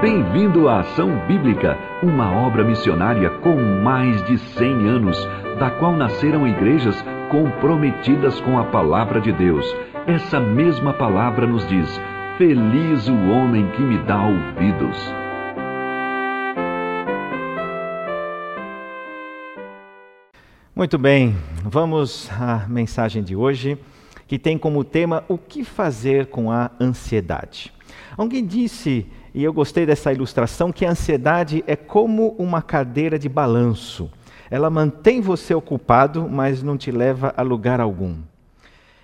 Bem-vindo à Ação Bíblica, uma obra missionária com mais de 100 anos, da qual nasceram igrejas comprometidas com a palavra de Deus. Essa mesma palavra nos diz: Feliz o homem que me dá ouvidos. Muito bem, vamos à mensagem de hoje, que tem como tema o que fazer com a ansiedade. Alguém disse, e eu gostei dessa ilustração, que a ansiedade é como uma cadeira de balanço. Ela mantém você ocupado, mas não te leva a lugar algum.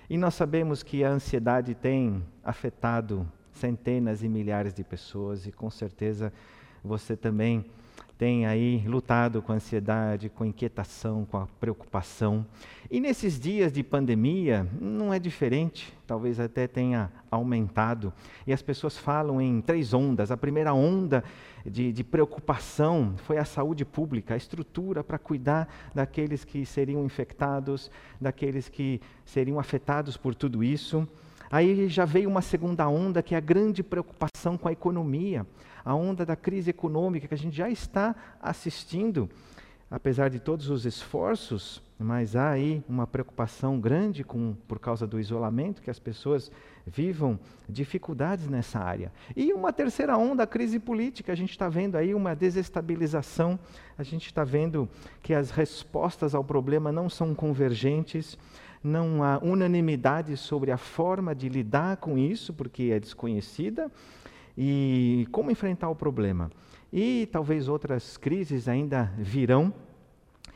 E nós sabemos que a ansiedade tem afetado centenas e milhares de pessoas, e com certeza você também tem aí lutado com ansiedade, com inquietação, com a preocupação. E nesses dias de pandemia, não é diferente, talvez até tenha aumentado. E as pessoas falam em três ondas. A primeira onda de, de preocupação foi a saúde pública, a estrutura para cuidar daqueles que seriam infectados, daqueles que seriam afetados por tudo isso. Aí já veio uma segunda onda, que é a grande preocupação com a economia, a onda da crise econômica que a gente já está assistindo, apesar de todos os esforços, mas há aí uma preocupação grande com, por causa do isolamento, que as pessoas vivam dificuldades nessa área. E uma terceira onda, a crise política, a gente está vendo aí uma desestabilização, a gente está vendo que as respostas ao problema não são convergentes, não há unanimidade sobre a forma de lidar com isso, porque é desconhecida, e como enfrentar o problema. E talvez outras crises ainda virão.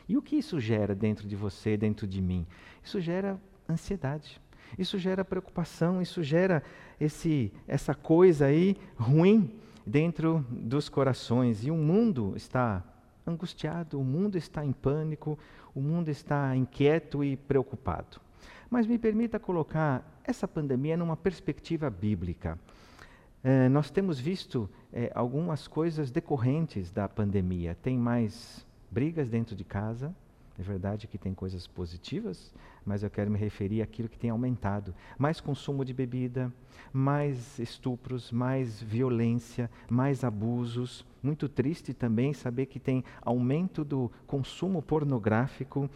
E o que isso gera dentro de você, dentro de mim? Isso gera ansiedade. Isso gera preocupação, isso gera esse, essa coisa aí ruim dentro dos corações. E o mundo está angustiado, o mundo está em pânico, o mundo está inquieto e preocupado. Mas me permita colocar essa pandemia numa perspectiva bíblica. É, nós temos visto é, algumas coisas decorrentes da pandemia. Tem mais brigas dentro de casa, é verdade que tem coisas positivas, mas eu quero me referir àquilo que tem aumentado. Mais consumo de bebida, mais estupros, mais violência, mais abusos. Muito triste também saber que tem aumento do consumo pornográfico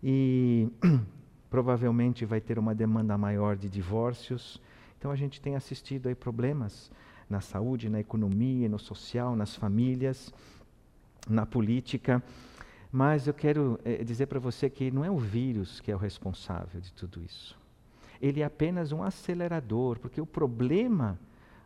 e provavelmente vai ter uma demanda maior de divórcios. Então a gente tem assistido aí problemas na saúde, na economia, no social, nas famílias, na política. Mas eu quero é, dizer para você que não é o vírus que é o responsável de tudo isso. Ele é apenas um acelerador, porque o problema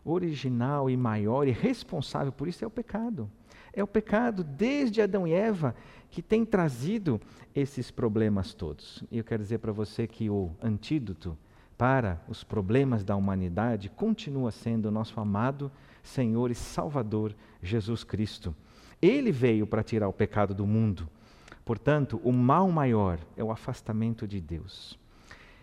original e maior e responsável por isso é o pecado. É o pecado desde Adão e Eva que tem trazido esses problemas todos. E eu quero dizer para você que o antídoto para os problemas da humanidade continua sendo o nosso amado Senhor e Salvador Jesus Cristo. Ele veio para tirar o pecado do mundo. Portanto, o mal maior é o afastamento de Deus.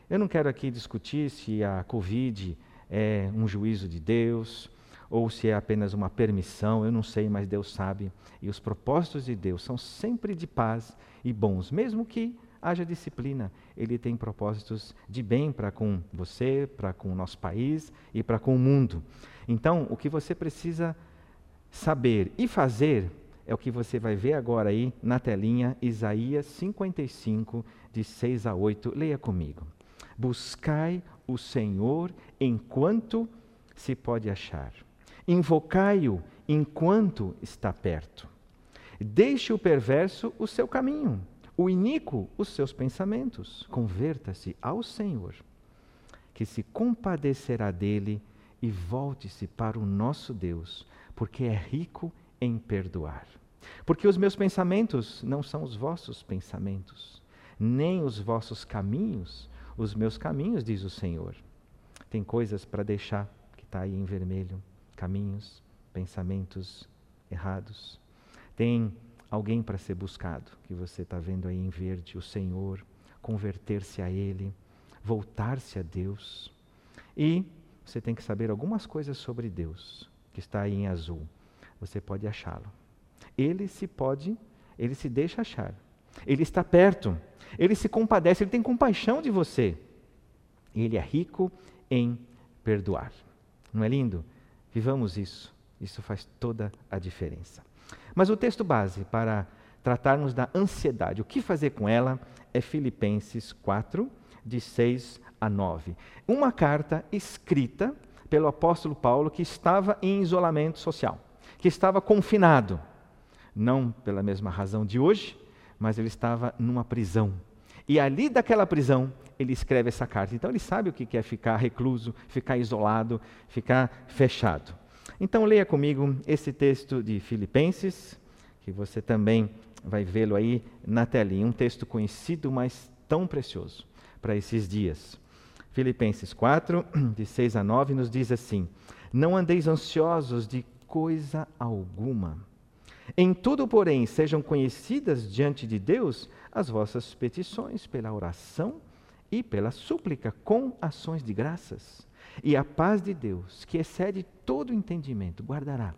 Eu não quero aqui discutir se a Covid é um juízo de Deus ou se é apenas uma permissão, eu não sei, mas Deus sabe. E os propósitos de Deus são sempre de paz e bons, mesmo que haja disciplina. Ele tem propósitos de bem para com você, para com o nosso país e para com o mundo. Então, o que você precisa saber e fazer é o que você vai ver agora aí na telinha, Isaías 55, de 6 a 8. Leia comigo. Buscai o Senhor enquanto se pode achar. Invocai-o enquanto está perto. Deixe o perverso o seu caminho, o iníquo os seus pensamentos. Converta-se ao Senhor, que se compadecerá dele e volte-se para o nosso Deus, porque é rico em perdoar. Porque os meus pensamentos não são os vossos pensamentos, nem os vossos caminhos, os meus caminhos, diz o Senhor. Tem coisas para deixar que está aí em vermelho: caminhos, pensamentos errados. Tem alguém para ser buscado, que você está vendo aí em verde: o Senhor, converter-se a Ele, voltar-se a Deus. E você tem que saber algumas coisas sobre Deus, que está aí em azul. Você pode achá-lo. Ele se pode, ele se deixa achar. Ele está perto. Ele se compadece, ele tem compaixão de você. Ele é rico em perdoar. Não é lindo? Vivamos isso. Isso faz toda a diferença. Mas o texto base para tratarmos da ansiedade, o que fazer com ela, é Filipenses 4, de 6 a 9. Uma carta escrita pelo apóstolo Paulo que estava em isolamento social, que estava confinado. Não pela mesma razão de hoje, mas ele estava numa prisão. E ali daquela prisão, ele escreve essa carta. Então ele sabe o que é ficar recluso, ficar isolado, ficar fechado. Então leia comigo esse texto de Filipenses, que você também vai vê-lo aí na telinha. Um texto conhecido, mas tão precioso para esses dias. Filipenses 4, de 6 a 9, nos diz assim: Não andeis ansiosos de coisa alguma. Em tudo, porém, sejam conhecidas diante de Deus as vossas petições pela oração e pela súplica com ações de graças. E a paz de Deus, que excede todo entendimento, guardará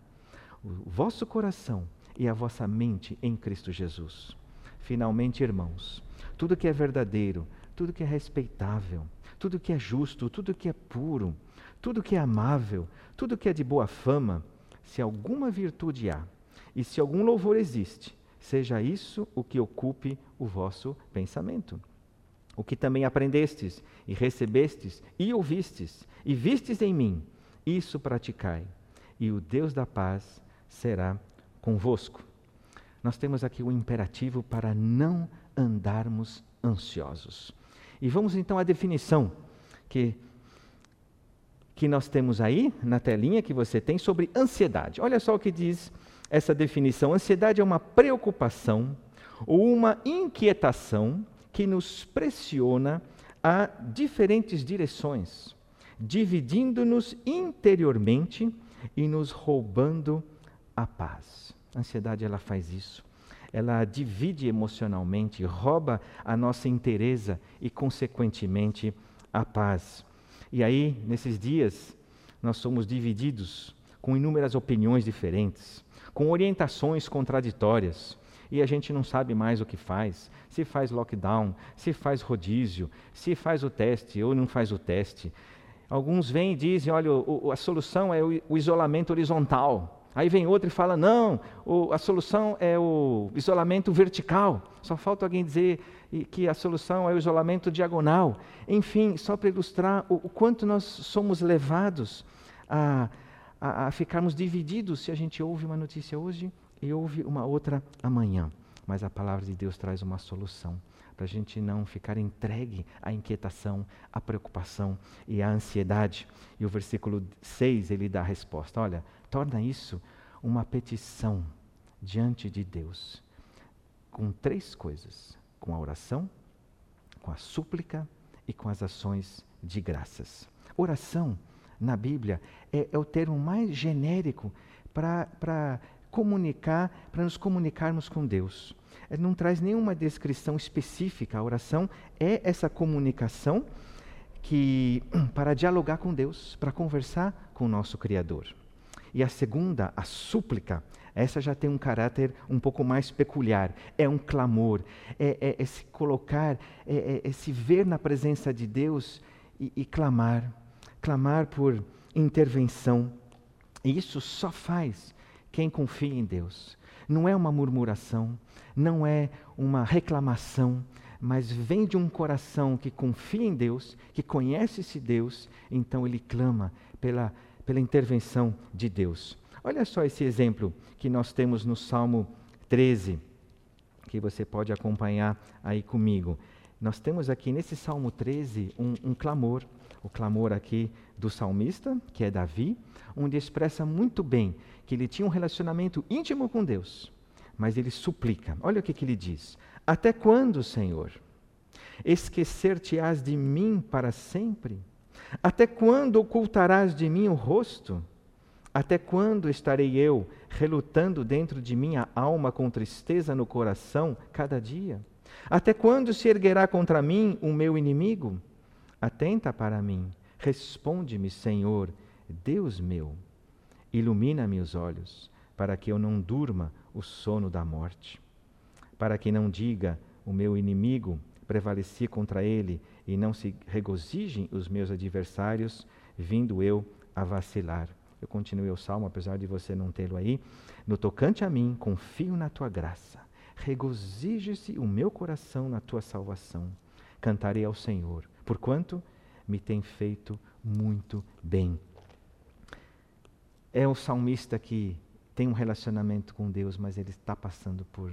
o vosso coração e a vossa mente em Cristo Jesus. Finalmente, irmãos, tudo que é verdadeiro, tudo que é respeitável, tudo que é justo, tudo que é puro, tudo que é amável, tudo que é de boa fama, se alguma virtude há e se algum louvor existe, seja isso o que ocupe o vosso pensamento. O que também aprendestes e recebestes e ouvistes e vistes em mim, isso praticai, e o Deus da paz será convosco. Nós temos aqui o imperativo para não andarmos ansiosos. E vamos então à definição que, que nós temos aí na telinha que você tem sobre ansiedade. Olha só o que diz essa definição: ansiedade é uma preocupação ou uma inquietação que nos pressiona a diferentes direções, dividindo-nos interiormente e nos roubando a paz. A ansiedade ela faz isso ela divide emocionalmente, rouba a nossa inteireza e, consequentemente, a paz. E aí, nesses dias, nós somos divididos com inúmeras opiniões diferentes, com orientações contraditórias, e a gente não sabe mais o que faz. Se faz lockdown, se faz rodízio, se faz o teste ou não faz o teste. Alguns vêm e dizem: olha, a solução é o, isolamento horizontal. Aí vem outro e fala: não, a solução é o isolamento vertical. Só falta alguém dizer que a solução é o isolamento diagonal. Enfim, só para ilustrar o, o quanto nós somos levados a, a, a ficarmos divididos se a gente ouve uma notícia hoje e ouve uma outra amanhã. Mas a palavra de Deus traz uma solução para a gente não ficar entregue à inquietação, à preocupação e à ansiedade. E o versículo 6 ele dá a resposta: olha, torna isso uma petição diante de Deus, com três coisas: com a oração, com a súplica e com as ações de graças. Oração, na Bíblia, é, é o termo mais genérico para comunicar, para nos comunicarmos com Deus. Ele não traz nenhuma descrição específica. A oração é essa comunicação que para dialogar com Deus, para conversar com o nosso Criador. E a segunda, a súplica, essa já tem um caráter um pouco mais peculiar. É um clamor, é, é, é se colocar, é, é, é, se ver na presença de Deus e, e clamar, clamar por intervenção. E isso só faz quem confia em Deus. Não é uma murmuração, não é uma reclamação, mas vem de um coração que confia em Deus, que conhece esse Deus, então ele clama pela, pela intervenção de Deus. Olha só esse exemplo que nós temos no Salmo 13, que você pode acompanhar aí comigo. Nós temos aqui nesse Salmo 13 um, um clamor, o clamor aqui do salmista, que é Davi, onde expressa muito bem que ele tinha um relacionamento íntimo com Deus mas ele suplica. Olha o que, que ele diz: Até quando, Senhor? Esquecer-te-ás de mim para sempre? Até quando ocultarás de mim o rosto? Até quando estarei eu relutando dentro de minha alma com tristeza no coração cada dia? Até quando se erguerá contra mim o meu inimigo? Atenta para mim, responde-me, Senhor, Deus meu. Ilumina-me os olhos, para que eu não durma o sono da morte, para que não diga o meu inimigo prevaleci contra ele e não se regozijem os meus adversários, vindo eu a vacilar. Eu continuei o salmo, apesar de você não tê-lo aí. No tocante a mim, confio na tua graça. Regozije-se o meu coração na tua salvação. Cantarei ao Senhor, porquanto me tem feito muito bem. É o salmista que tem um relacionamento com Deus, mas ele está passando por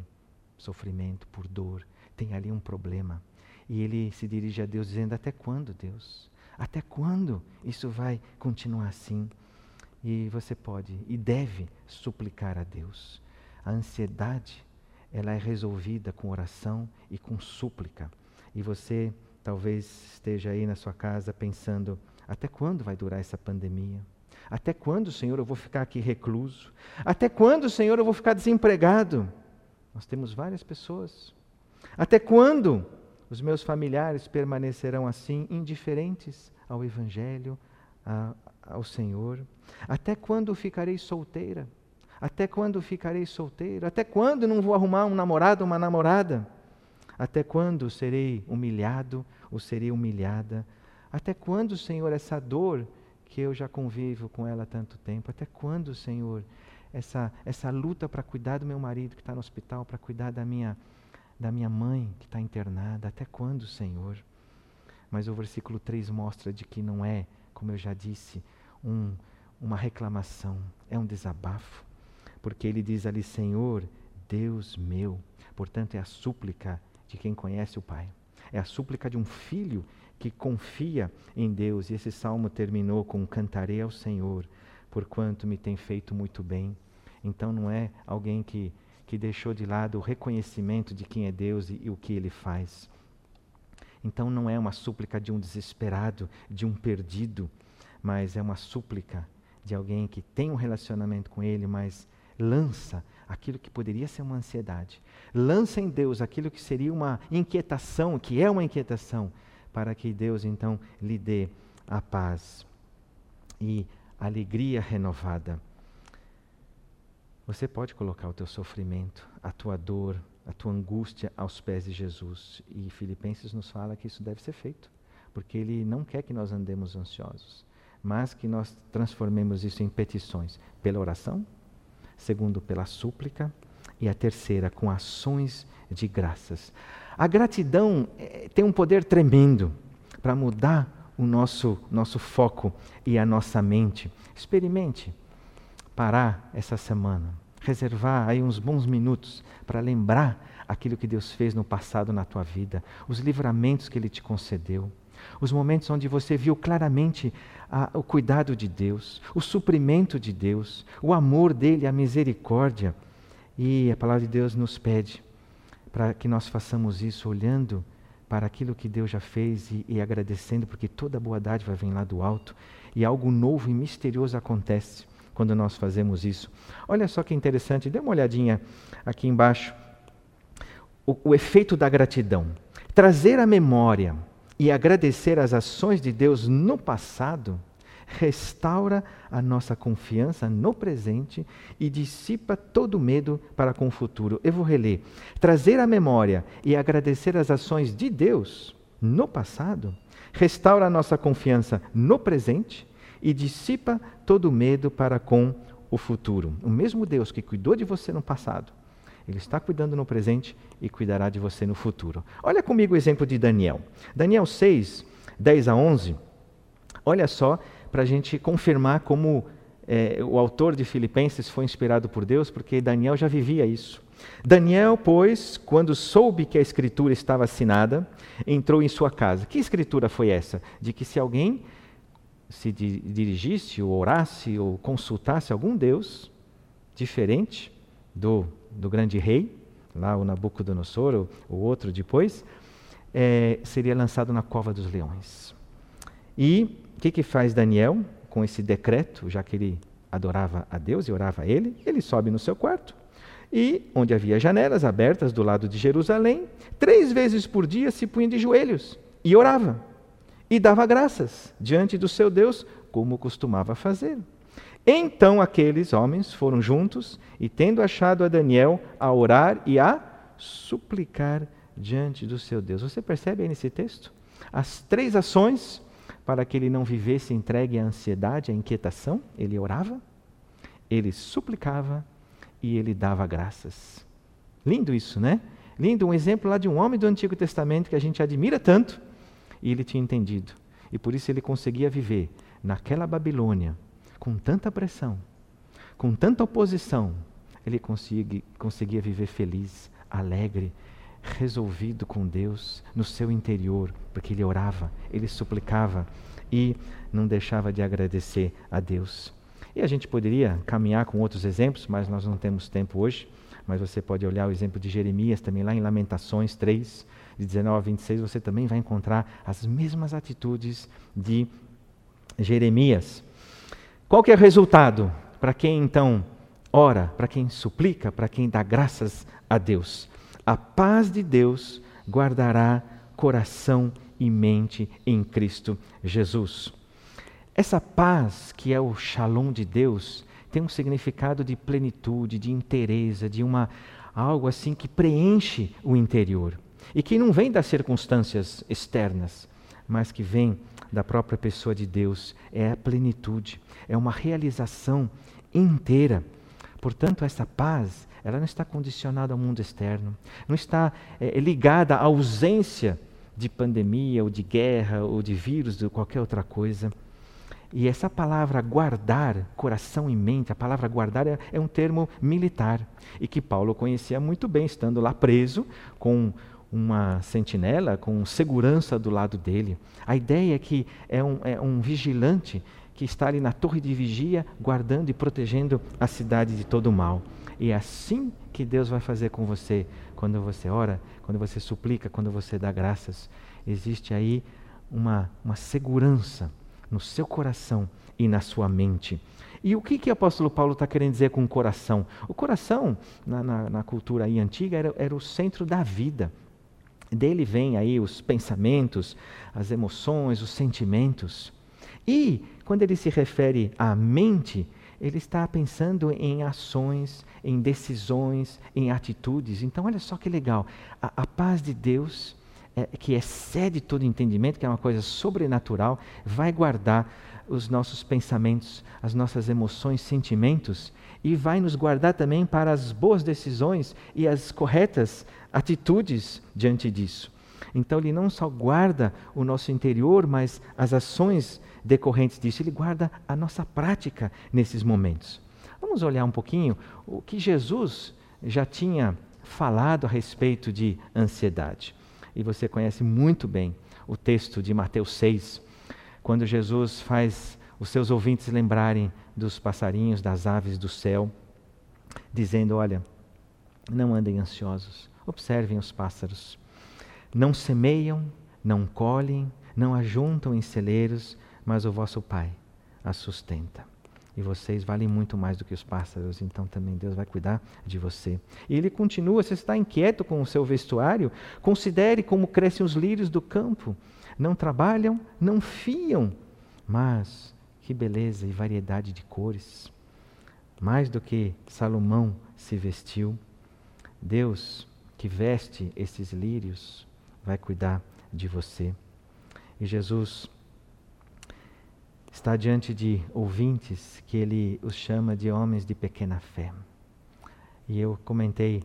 sofrimento, por dor, tem ali um problema. E ele se dirige a Deus dizendo: Até quando, Deus? Até quando isso vai continuar assim? E você pode e deve suplicar a Deus. A ansiedade, ela é resolvida com oração e com súplica. E você talvez esteja aí na sua casa pensando: até quando vai durar essa pandemia? Até quando, Senhor, eu vou ficar aqui recluso? Até quando, Senhor, eu vou ficar desempregado? Nós temos várias pessoas. Até quando os meus familiares permanecerão assim, indiferentes ao Evangelho, a, ao Senhor? Até quando ficarei solteira? Até quando ficarei solteiro? Até quando não vou arrumar um namorado, uma namorada? Até quando serei humilhado ou serei humilhada? Até quando, Senhor, essa dor que eu já convivo com ela há tanto tempo? Até quando, Senhor, essa, essa luta para cuidar do meu marido que está no hospital, para cuidar da minha, da minha mãe que está internada? Até quando, Senhor? Mas o versículo 3 mostra de que não é, como eu já disse, um, uma reclamação, é um desabafo. Porque ele diz ali, Senhor, Deus meu. Portanto, é a súplica de quem conhece o Pai. É a súplica de um filho que confia em Deus. E esse salmo terminou com: Cantarei ao Senhor, porquanto me tem feito muito bem. Então não é alguém que, que deixou de lado o reconhecimento de quem é Deus e, e o que ele faz. Então não é uma súplica de um desesperado, de um perdido, mas é uma súplica de alguém que tem um relacionamento com Ele, mas lança aquilo que poderia ser uma ansiedade, lança em Deus aquilo que seria uma inquietação, que é uma inquietação, para que Deus então lhe dê a paz e alegria renovada. Você pode colocar o teu sofrimento, a tua dor, a tua angústia aos pés de Jesus. E Filipenses nos fala que isso deve ser feito, porque ele não quer que nós andemos ansiosos, mas que nós transformemos isso em petições pela oração, segundo pela súplica e a terceira com ações de graças. A gratidão é, tem um poder tremendo para mudar o nosso, nosso foco e a nossa mente. Experimente parar essa semana, reservar aí uns bons minutos para lembrar aquilo que Deus fez no passado na tua vida, os livramentos que Ele te concedeu, os momentos onde você viu claramente a, o cuidado de Deus, o suprimento de Deus, o amor dele, a misericórdia. E a palavra de Deus nos pede para que nós façamos isso olhando para aquilo que Deus já fez e, e agradecendo, porque toda boa dádiva vem lá do alto e algo novo e misterioso acontece quando nós fazemos isso. Olha só que interessante, dê uma olhadinha aqui embaixo. O, o efeito da gratidão. Trazer à memória e agradecer as ações de Deus no passado restaura a nossa confiança no presente e dissipa todo medo para com o futuro. Eu vou reler. Trazer à memória e agradecer as ações de Deus no passado restaura a nossa confiança no presente e dissipa todo medo para com o futuro. O mesmo Deus que cuidou de você no passado, ele está cuidando no presente e cuidará de você no futuro. Olha comigo o exemplo de Daniel. Daniel 6, 10 a 11. Olha só, para a gente confirmar como é, o autor de Filipenses foi inspirado por Deus, porque Daniel já vivia isso. Daniel, pois, quando soube que a escritura estava assinada, entrou em sua casa. Que escritura foi essa? De que se alguém se dirigisse, ou orasse, ou consultasse algum Deus diferente do, do grande rei, lá o Nabucodonosor, ou o outro depois, é, seria lançado na cova dos leões. E o que, que faz Daniel com esse decreto, já que ele adorava a Deus e orava a ele? Ele sobe no seu quarto e, onde havia janelas abertas do lado de Jerusalém, três vezes por dia se punha de joelhos e orava e dava graças diante do seu Deus, como costumava fazer. Então aqueles homens foram juntos e, tendo achado a Daniel, a orar e a suplicar diante do seu Deus. Você percebe aí nesse texto? As três ações para que ele não vivesse entregue à ansiedade, à inquietação, ele orava, ele suplicava e ele dava graças. Lindo isso, né? Lindo, um exemplo lá de um homem do Antigo Testamento que a gente admira tanto, e ele tinha entendido. E por isso ele conseguia viver naquela Babilônia, com tanta pressão, com tanta oposição, ele conseguia, conseguia viver feliz, alegre, resolvido com Deus no seu interior, porque ele orava, ele suplicava e não deixava de agradecer a Deus. E a gente poderia caminhar com outros exemplos, mas nós não temos tempo hoje. Mas você pode olhar o exemplo de Jeremias também, lá em Lamentações 3, de 19 a 26, você também vai encontrar as mesmas atitudes de Jeremias. Qual que é o resultado? Para quem então ora, para quem suplica, para quem dá graças a Deus. A paz de Deus guardará coração e mente em Cristo Jesus. Essa paz, que é o shalom de Deus, tem um significado de plenitude, de inteireza, de uma algo assim que preenche o interior e que não vem das circunstâncias externas, mas que vem da própria pessoa de Deus. É a plenitude, é uma realização inteira. Portanto, essa paz, ela não está condicionada ao mundo externo, não está é, ligada à ausência de pandemia, ou de guerra, ou de vírus, ou qualquer outra coisa. E essa palavra guardar, coração e mente, a palavra guardar é, é, um termo militar e que Paulo conhecia muito bem, estando lá preso com uma sentinela, com segurança do lado dele. A ideia é que é um, é um vigilante que está ali na torre de vigia, guardando e protegendo a cidade de todo o mal. E é assim que Deus vai fazer com você quando você ora, quando você suplica, quando você dá graças. Existe aí uma, uma segurança no seu coração e na sua mente. E o que, que o apóstolo Paulo está querendo dizer com o coração? O coração, na, na, na cultura aí antiga, era, era o centro da vida. Dele vem aí os pensamentos, as emoções, os sentimentos. E quando ele se refere à mente, ele está pensando em ações, em decisões, em atitudes. Então, olha só que legal. A, a paz de Deus, é, que excede todo entendimento, que é uma coisa sobrenatural, vai guardar os nossos pensamentos, as nossas emoções, sentimentos, e vai nos guardar também para as boas decisões e as corretas atitudes diante disso. Então, ele não só guarda o nosso interior, mas as ações decorrentes disso, ele guarda a nossa prática nesses momentos. Vamos olhar um pouquinho o que Jesus já tinha falado a respeito de ansiedade. E você conhece muito bem o texto de Mateus 6, quando Jesus faz os seus ouvintes lembrarem dos passarinhos, das aves do céu, dizendo: Olha, não andem ansiosos, observem os pássaros. Não semeiam, não colhem, não ajuntam em celeiros, mas o vosso Pai a sustenta. E vocês valem muito mais do que os pássaros, então também Deus vai cuidar de você. E ele continua: você está inquieto com o seu vestuário? Considere como crescem os lírios do campo não trabalham, não fiam, mas que beleza e variedade de cores. Mais do que Salomão se vestiu, Deus que veste esses lírios vai cuidar de você. E Jesus está diante de ouvintes que ele os chama de homens de pequena fé. E eu comentei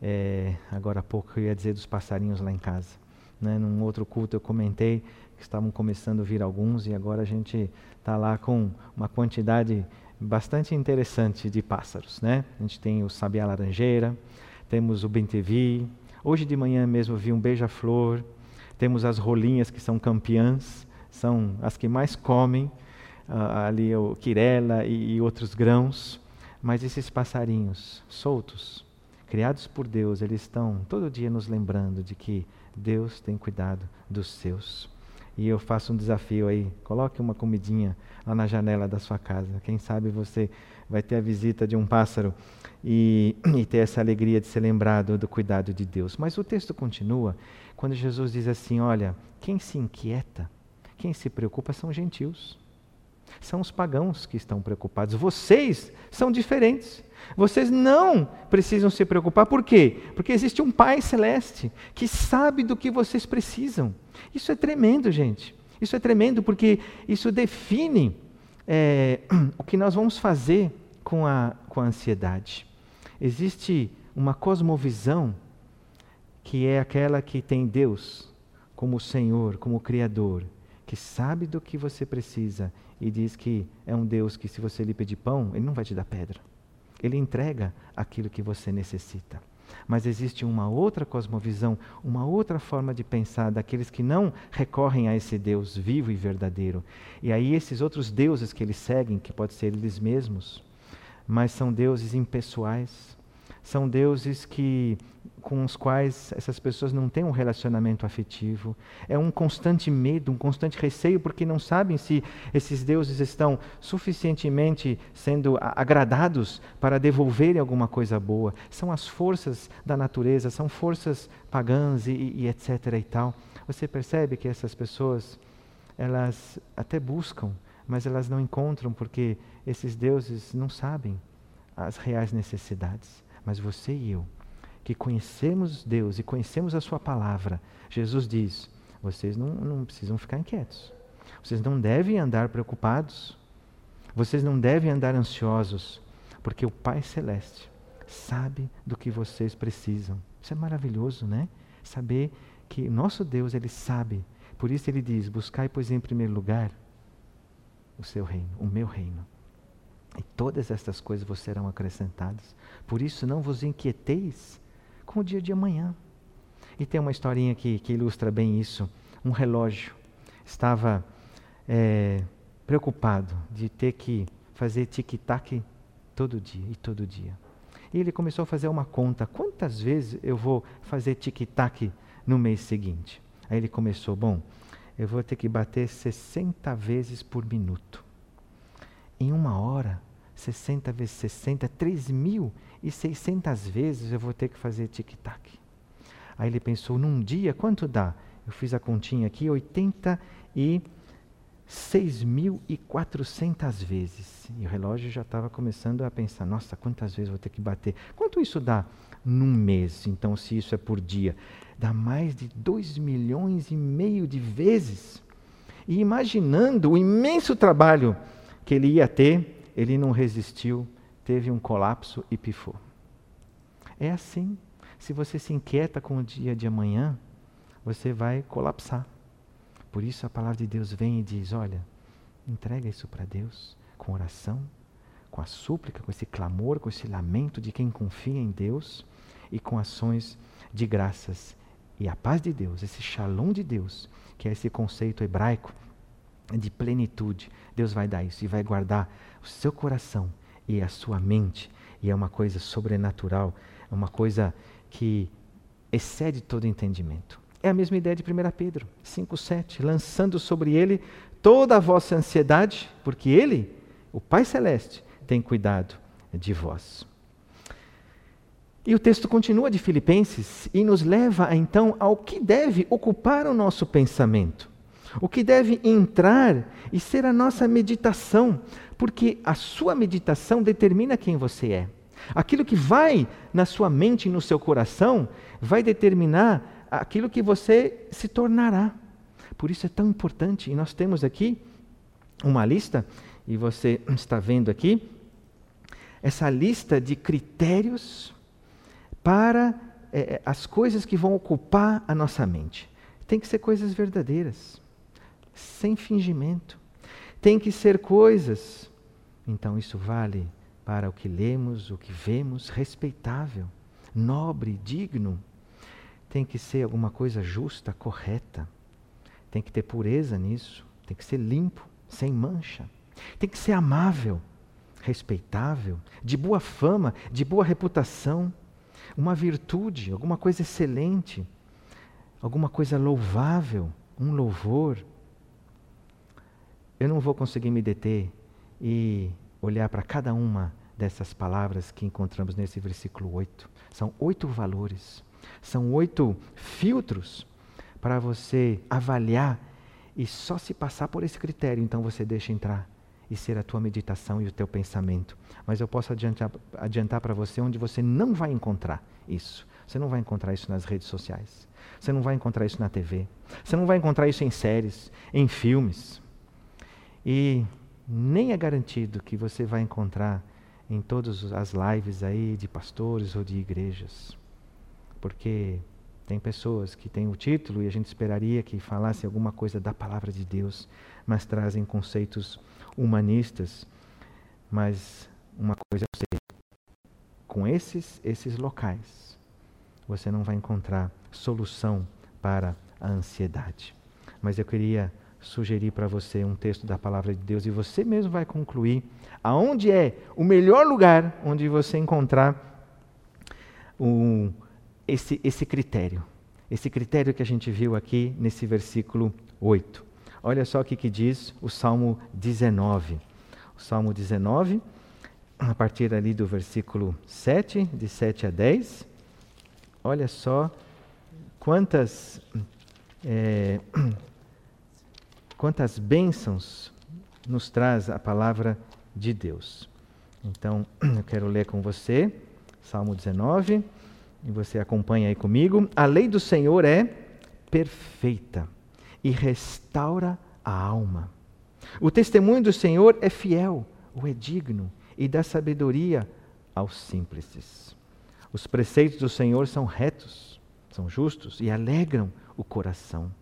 é, agora há pouco, eu ia dizer dos passarinhos lá em casa. Né? Num outro culto eu comentei que estavam começando a vir alguns e agora a gente está lá com uma quantidade bastante interessante de pássaros. Né? A gente tem o sabiá laranjeira, temos o bentevi, hoje de manhã mesmo vi um beija-flor, temos as rolinhas que são campeãs, são as que mais comem, uh, ali o quirela e, e outros grãos, mas esses passarinhos soltos, criados por Deus, eles estão todo dia nos lembrando de que Deus tem cuidado dos seus. E eu faço um desafio aí, coloque uma comidinha lá na janela da sua casa. Quem sabe você vai ter a visita de um pássaro e, e ter essa alegria de ser lembrado do cuidado de Deus. Mas o texto continua quando Jesus diz assim: Olha, quem se inquieta, quem se preocupa são gentios. São os pagãos que estão preocupados. Vocês são diferentes. Vocês não precisam se preocupar. Por quê? Porque existe um Pai Celeste que sabe do que vocês precisam. Isso é tremendo, gente. Isso é tremendo porque isso define é, o que nós vamos fazer com a, com a ansiedade. Existe uma cosmovisão que é aquela que tem Deus como Senhor, como Criador, que sabe do que você precisa e diz que é um Deus que, se você lhe pedir pão, ele não vai te dar pedra. Ele entrega aquilo que você necessita. Mas existe uma outra cosmovisão, uma outra forma de pensar daqueles que não recorrem a esse Deus vivo e verdadeiro. E aí esses outros deuses que eles seguem, que pode ser eles mesmos, mas são deuses impessoais, são deuses que com os quais essas pessoas não têm um relacionamento afetivo. É um constante medo, um constante receio, porque não sabem se esses deuses estão suficientemente sendo agradados para devolverem alguma coisa boa. São as forças da natureza, são forças pagãs e, e etc. e tal. Você percebe que essas pessoas, elas até buscam, mas elas não encontram porque esses deuses não sabem as reais necessidades. Mas você e eu, que conhecemos Deus e conhecemos a Sua palavra, Jesus diz: vocês não, não precisam ficar inquietos. Vocês não devem andar preocupados. Vocês não devem andar ansiosos, porque o Pai Celeste sabe do que vocês precisam. Isso é maravilhoso, né? Saber que nosso Deus, Ele sabe. Por isso Ele diz: Buscai, pois, em primeiro lugar o seu reino, o meu reino. E todas estas coisas vos serão acrescentadas. Por isso, não vos inquieteis com o dia de amanhã. E tem uma historinha que, que ilustra bem isso. Um relógio estava é, preocupado de ter que fazer tic-tac todo dia e todo dia. E ele começou a fazer uma conta: quantas vezes eu vou fazer tic-tac no mês seguinte? Aí ele começou: bom, eu vou ter que bater 60 vezes por minuto. Em uma hora, 60 vezes 60, 3.600 vezes eu vou ter que fazer tic-tac. Aí ele pensou, num dia, quanto dá? Eu fiz a continha aqui, 86.400 vezes. E o relógio já estava começando a pensar, nossa, quantas vezes vou ter que bater? Quanto isso dá num mês? Então, se isso é por dia, dá mais de 2 milhões e meio de vezes. E imaginando o imenso trabalho que ele ia ter, ele não resistiu, teve um colapso e pifou. É assim. Se você se inquieta com o dia de amanhã, você vai colapsar. Por isso a palavra de Deus vem e diz: olha, entrega isso para Deus com oração, com a súplica, com esse clamor, com esse lamento de quem confia em Deus e com ações de graças. E a paz de Deus, esse shalom de Deus, que é esse conceito hebraico de plenitude, Deus vai dar isso e vai guardar o seu coração e a sua mente. E é uma coisa sobrenatural, é uma coisa que excede todo entendimento. É a mesma ideia de 1 Pedro 5,7, lançando sobre ele toda a vossa ansiedade, porque ele, o Pai Celeste, tem cuidado de vós. E o texto continua de Filipenses e nos leva então ao que deve ocupar o nosso pensamento o que deve entrar e ser a nossa meditação, porque a sua meditação determina quem você é. Aquilo que vai na sua mente e no seu coração vai determinar aquilo que você se tornará. Por isso é tão importante. E nós temos aqui uma lista, e você está vendo aqui, essa lista de critérios para é, as coisas que vão ocupar a nossa mente. Tem que ser coisas verdadeiras sem fingimento. Tem que ser coisas. Então isso vale para o que lemos, o que vemos, respeitável, nobre, digno. Tem que ser alguma coisa justa, correta. Tem que ter pureza nisso. Tem que ser limpo, sem mancha. Tem que ser amável, respeitável, de boa fama, de boa reputação. Uma virtude, alguma coisa excelente, alguma coisa louvável, um louvor eu não vou conseguir me deter e olhar para cada uma dessas palavras que encontramos nesse versículo 8. São oito valores, são oito filtros para você avaliar e só se passar por esse critério, então você deixa entrar e ser a tua meditação e o teu pensamento. Mas eu posso adiantar, adiantar para você onde você não vai encontrar isso. Você não vai encontrar isso nas redes sociais. Você não vai encontrar isso na TV. Você não vai encontrar isso em séries, em filmes. E nem é garantido que você vai encontrar em todas as lives aí de pastores ou de igrejas. Porque tem pessoas que têm o título e a gente esperaria que falasse alguma coisa da palavra de Deus, mas trazem conceitos humanistas. Mas uma coisa eu sei, com esses esses locais, você não vai encontrar solução para a ansiedade. Mas eu queria sugerir para você um texto da palavra de Deus e você mesmo vai concluir aonde é o melhor lugar onde você encontrar um, esse, esse critério. Esse critério que a gente viu aqui nesse versículo 8. Olha só o que, que diz o Salmo 19. O Salmo 19, a partir ali do versículo 7, de 7 a 10. Olha só quantas, é, quantas bênçãos nos traz a palavra de Deus. Então, eu quero ler com você, Salmo 19, e você acompanha aí comigo. A lei do Senhor é perfeita e restaura a alma. O testemunho do Senhor é fiel, ou é digno, e dá sabedoria aos simples. Os preceitos do Senhor são retos, são justos e alegram o coração.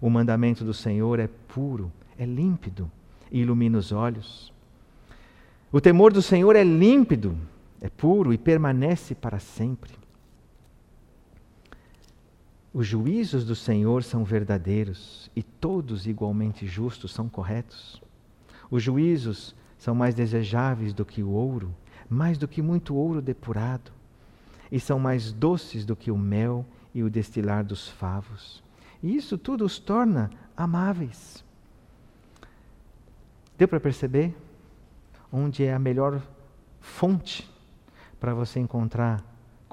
O mandamento do Senhor é puro, é límpido e ilumina os olhos. O temor do Senhor é límpido, é puro e permanece para sempre. Os juízos do Senhor são verdadeiros e todos igualmente justos são corretos. Os juízos são mais desejáveis do que o ouro, mais do que muito ouro depurado, e são mais doces do que o mel e o destilar dos favos. E isso tudo os torna amáveis. Deu para perceber? onde é a melhor fonte para você encontrar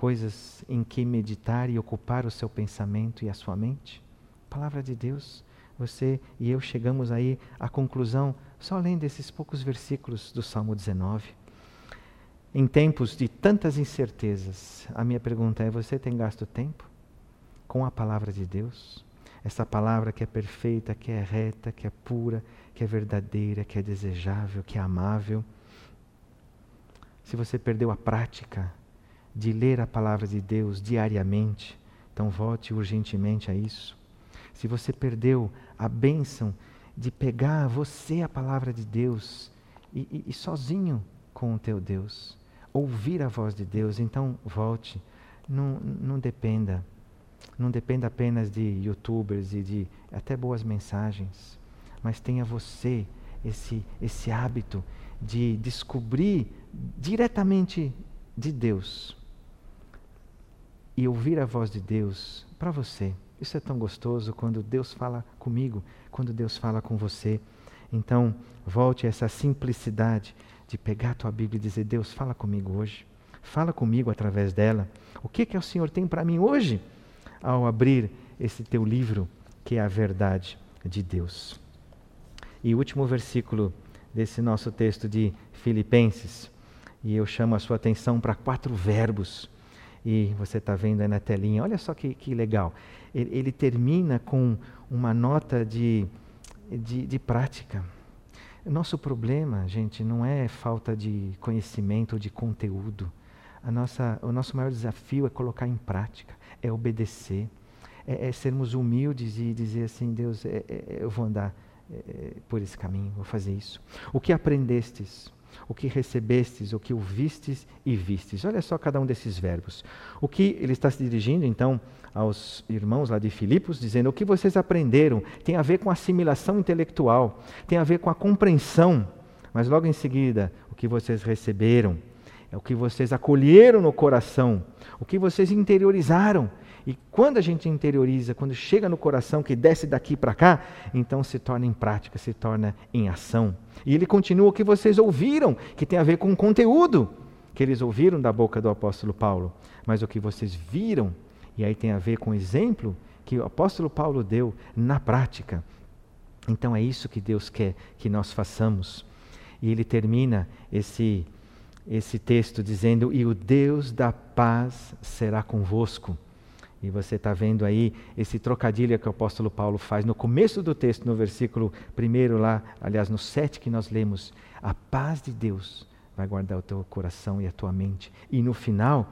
coisas em que meditar e ocupar o seu pensamento e a sua mente? Palavra de Deus. Você e eu chegamos aí à conclusão só lendo esses poucos versículos do Salmo 19. Em tempos de tantas incertezas, a minha pergunta é: você tem gasto tempo com a palavra de Deus? Essa palavra que é perfeita, que é reta, que é pura, que é verdadeira, que é desejável, que é amável. Se você perdeu a prática de ler a palavra de Deus diariamente, então volte urgentemente a isso. Se você perdeu a bênção de pegar você a palavra de Deus e, e, e sozinho com o teu Deus, ouvir a voz de Deus, então volte. Não, não dependa não dependa apenas de youtubers e de até boas mensagens, mas tenha você esse, esse hábito de descobrir diretamente de Deus e ouvir a voz de Deus para você. Isso é tão gostoso quando Deus fala comigo, quando Deus fala com você. Então, volte a essa simplicidade de pegar a tua Bíblia e dizer: Deus, fala comigo hoje. Fala comigo através dela. O que, que o Senhor tem para mim hoje? ao abrir esse teu livro, que é a verdade de Deus. E o último versículo desse nosso texto de Filipenses, e eu chamo a sua atenção para quatro verbos. E você está vendo aí na telinha, olha só que, que legal. Ele, ele, termina com uma nota de, de, de prática. Nosso problema, gente, não é falta de conhecimento ou de conteúdo. A nossa, o nosso maior desafio é colocar em prática é obedecer, é, é sermos humildes e dizer assim: Deus, é, é, eu vou andar é, por esse caminho, vou fazer isso. O que aprendestes? O que recebestes, o que ouvistes e vistes. Olha só cada um desses verbos. O que ele está se dirigindo, então, aos irmãos lá de Filipos, dizendo: o que vocês aprenderam tem a ver com assimilação intelectual, tem a ver com a compreensão, mas logo em seguida, o que vocês receberam, é o que vocês acolheram no coração, o que vocês interiorizaram. E quando a gente interioriza, quando chega no coração, que desce daqui para cá, então se torna em prática, se torna em ação. E ele continua o que vocês ouviram, que tem a ver com o conteúdo que eles ouviram da boca do apóstolo Paulo, mas o que vocês viram, e aí tem a ver com o exemplo que o apóstolo Paulo deu na prática. Então é isso que Deus quer que nós façamos. E ele termina esse esse texto dizendo: E o Deus da paz será convosco. E você está vendo aí esse trocadilho que o apóstolo Paulo faz no começo do texto, no versículo primeiro lá, aliás, no 7 que nós lemos. A paz de Deus vai guardar o teu coração e a tua mente. E no final,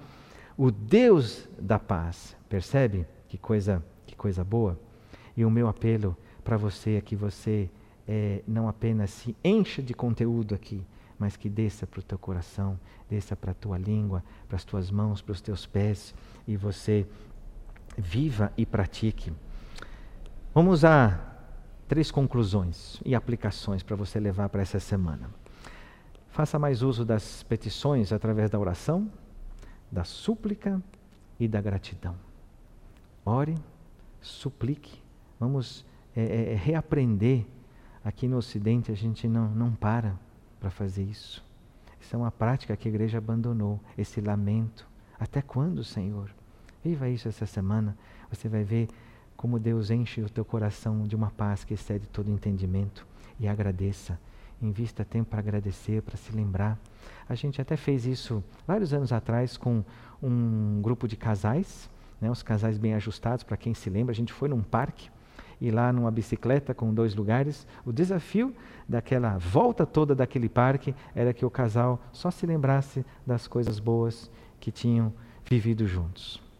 o Deus da paz, percebe? Que coisa, que coisa boa. E o meu apelo para você é que você é, não apenas se encha de conteúdo aqui, mas que desça para o teu coração, desça para a tua língua, para as tuas mãos, para os teus pés, e você viva e pratique. Vamos a três conclusões e aplicações para você levar para essa semana. Faça mais uso das petições através da oração, da súplica e da gratidão. Ore, suplique. Vamos é, é, é reaprender. Aqui no Ocidente a gente não, não para para fazer isso. Isso é uma prática que a igreja abandonou, esse lamento. Até quando, Senhor? Viva isso essa semana. Você vai ver como Deus enche o teu coração de uma paz que excede todo entendimento. E agradeça. Invista tempo para agradecer, para se lembrar. A gente até fez isso vários anos atrás com um grupo de casais, né, os casais bem ajustados, para quem se lembra. A gente foi num parque e lá numa bicicleta com dois lugares. O desafio daquela volta toda daquele parque era que o casal só se lembrasse das coisas boas que tinham vivido juntos.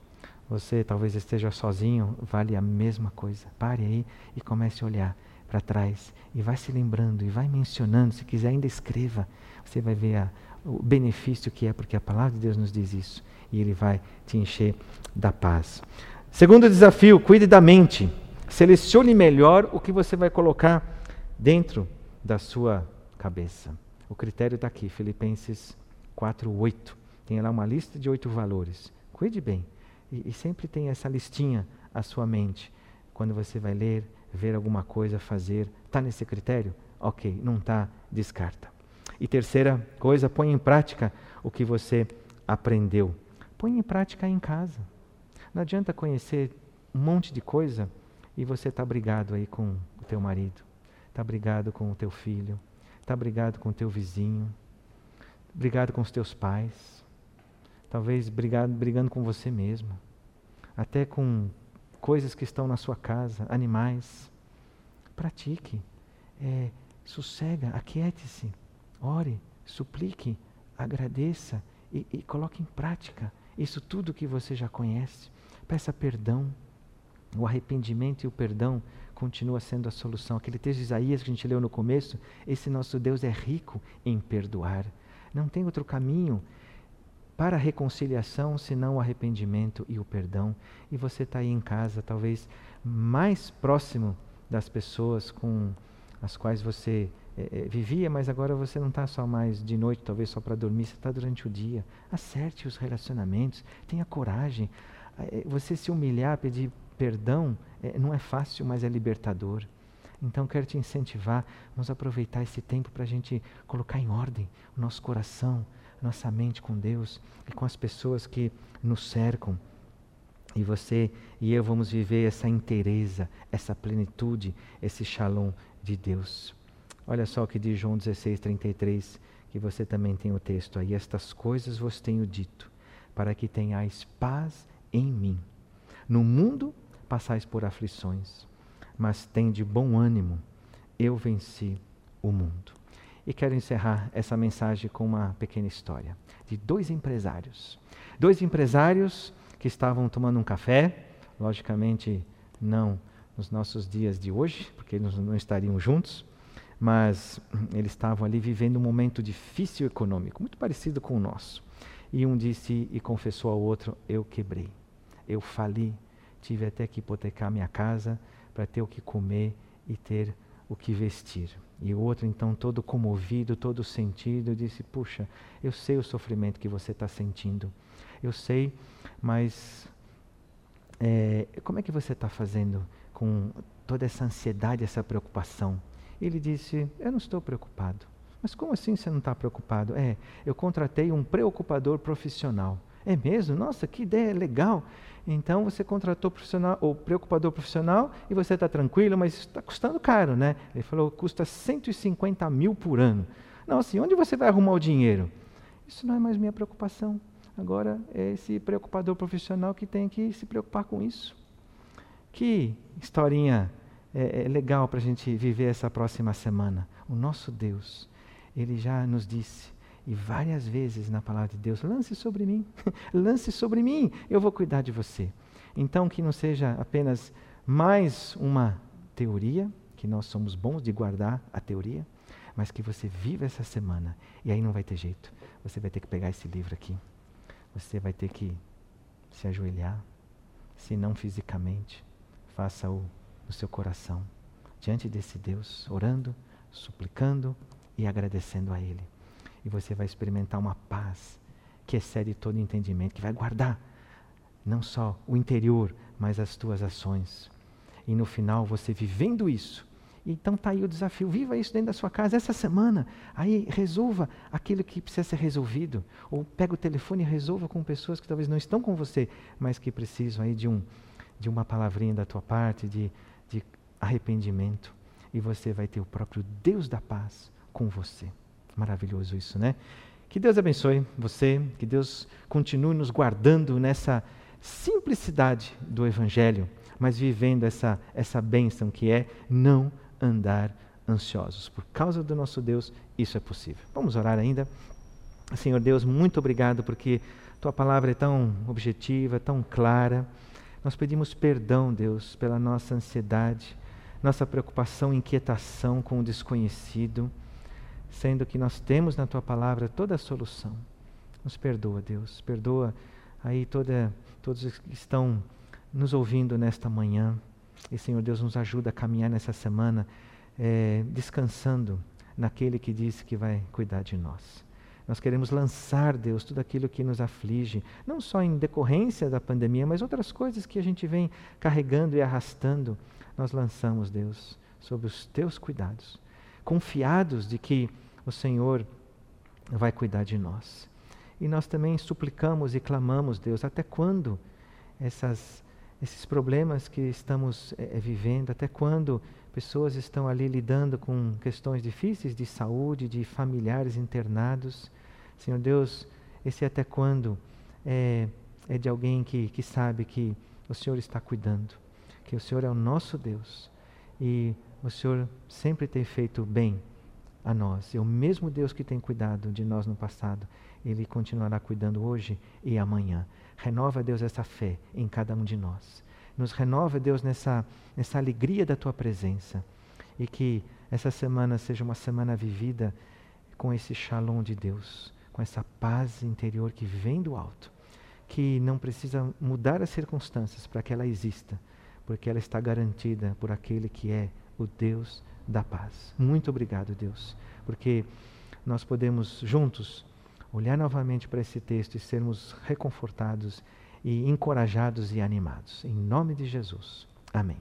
Você talvez esteja sozinho, vale a mesma coisa. Pare aí e comece a olhar para trás e vai se lembrando e vai mencionando. Se quiser, ainda escreva. Você vai ver a, o benefício que é, porque a palavra de Deus nos diz isso e ele vai te encher da paz. Segundo desafio, cuide da mente. Selecione melhor o que você vai colocar dentro da sua cabeça. O critério está aqui, Filipenses 4:8. Tem lá uma lista de oito valores. Cuide bem e, e sempre tem essa listinha à sua mente. Quando você vai ler, ver alguma coisa, fazer, está nesse critério? Ok, não está, descarta. E terceira coisa, põe em prática o que você aprendeu. Põe em prática em casa. Não adianta conhecer um monte de coisa e você está brigado aí com o teu marido, está brigado com o teu filho, está brigado com o teu vizinho, brigado com os teus pais, talvez brigado, brigando com você mesmo, até com coisas que estão na sua casa, animais. Pratique, é, sossega, aquiete-se, ore, suplique, agradeça e, e coloque em prática isso tudo que você já conhece. Peça perdão. O arrependimento e o perdão continua sendo a solução. Aquele texto de Isaías que a gente leu no começo, esse nosso Deus é rico em perdoar. Não tem outro caminho para a reconciliação, senão o arrependimento e o perdão. E você está aí em casa, talvez mais próximo das pessoas com as quais você é, vivia, mas agora você não está só mais de noite, talvez só para dormir, você está durante o dia. Acerte os relacionamentos, tenha coragem. É, você se humilhar, pedir perdão, é, não é fácil, mas é libertador. Então, quero te incentivar, vamos aproveitar esse tempo para a gente colocar em ordem o nosso coração, nossa mente com Deus e com as pessoas que nos cercam. E você e eu vamos viver essa inteireza, essa plenitude, esse shalom de Deus. Olha só o que diz João 16, 33, que você também tem o texto aí. Estas coisas vos tenho dito, para que tenhais paz em mim. No mundo passais por aflições, mas tende bom ânimo, eu venci o mundo. E quero encerrar essa mensagem com uma pequena história de dois empresários. Dois empresários que estavam tomando um café, logicamente não nos nossos dias de hoje, porque eles não estariam juntos, mas eles estavam ali vivendo um momento difícil econômico, muito parecido com o nosso. E um disse e confessou ao outro: Eu quebrei, eu fali, tive até que hipotecar minha casa para ter o que comer e ter o que vestir. E o outro, então, todo comovido, todo sentido, disse: Puxa, eu sei o sofrimento que você está sentindo. Eu sei, mas é, como é que você está fazendo com toda essa ansiedade, essa preocupação? Ele disse: Eu não estou preocupado. Mas como assim você não está preocupado? É, eu contratei um preocupador profissional. É mesmo? Nossa, que ideia legal. Então você contratou profissional, o preocupador profissional e você está tranquilo, mas está custando caro, né? Ele falou, custa 150 mil por ano. Não, assim, onde você vai arrumar o dinheiro? Isso não é mais minha preocupação. Agora é esse preocupador profissional que tem que se preocupar com isso. Que historinha é, é legal para a gente viver essa próxima semana. O nosso Deus, ele já nos disse, e várias vezes na palavra de Deus: lance sobre mim, lance sobre mim, eu vou cuidar de você. Então, que não seja apenas mais uma teoria, que nós somos bons de guardar a teoria, mas que você viva essa semana. E aí não vai ter jeito. Você vai ter que pegar esse livro aqui. Você vai ter que se ajoelhar, se não fisicamente, faça-o no seu coração, diante desse Deus, orando, suplicando e agradecendo a Ele. E você vai experimentar uma paz que excede todo entendimento, que vai guardar não só o interior, mas as tuas ações. E no final, você vivendo isso, então está aí o desafio. Viva isso dentro da sua casa essa semana. Aí resolva aquilo que precisa ser resolvido. Ou pega o telefone e resolva com pessoas que talvez não estão com você, mas que precisam aí de, um, de uma palavrinha da tua parte, de, de arrependimento. E você vai ter o próprio Deus da paz com você. Maravilhoso isso, né? Que Deus abençoe você, que Deus continue nos guardando nessa simplicidade do Evangelho, mas vivendo essa, essa bênção que é não andar ansiosos. Por causa do nosso Deus, isso é possível. Vamos orar ainda. Senhor Deus, muito obrigado porque tua palavra é tão objetiva, tão clara. Nós pedimos perdão, Deus, pela nossa ansiedade, nossa preocupação, inquietação com o desconhecido, sendo que nós temos na tua palavra toda a solução. Nos perdoa, Deus, perdoa aí toda, todos que estão nos ouvindo nesta manhã. E, Senhor Deus, nos ajuda a caminhar nessa semana é, descansando naquele que disse que vai cuidar de nós. Nós queremos lançar, Deus, tudo aquilo que nos aflige, não só em decorrência da pandemia, mas outras coisas que a gente vem carregando e arrastando. Nós lançamos, Deus, sobre os teus cuidados, confiados de que o Senhor vai cuidar de nós. E nós também suplicamos e clamamos, Deus, até quando essas esses problemas que estamos é, vivendo, até quando pessoas estão ali lidando com questões difíceis de saúde, de familiares internados. Senhor Deus, esse até quando é, é de alguém que, que sabe que o Senhor está cuidando, que o Senhor é o nosso Deus e o Senhor sempre tem feito bem a nós. E o mesmo Deus que tem cuidado de nós no passado, Ele continuará cuidando hoje e amanhã. Renova, Deus, essa fé em cada um de nós. Nos renova, Deus, nessa, nessa alegria da tua presença. E que essa semana seja uma semana vivida com esse shalom de Deus, com essa paz interior que vem do alto, que não precisa mudar as circunstâncias para que ela exista, porque ela está garantida por aquele que é o Deus da paz. Muito obrigado, Deus, porque nós podemos juntos olhar novamente para esse texto e sermos reconfortados e encorajados e animados. Em nome de Jesus. Amém.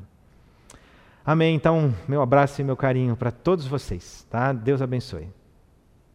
Amém. Então, meu abraço e meu carinho para todos vocês, tá? Deus abençoe.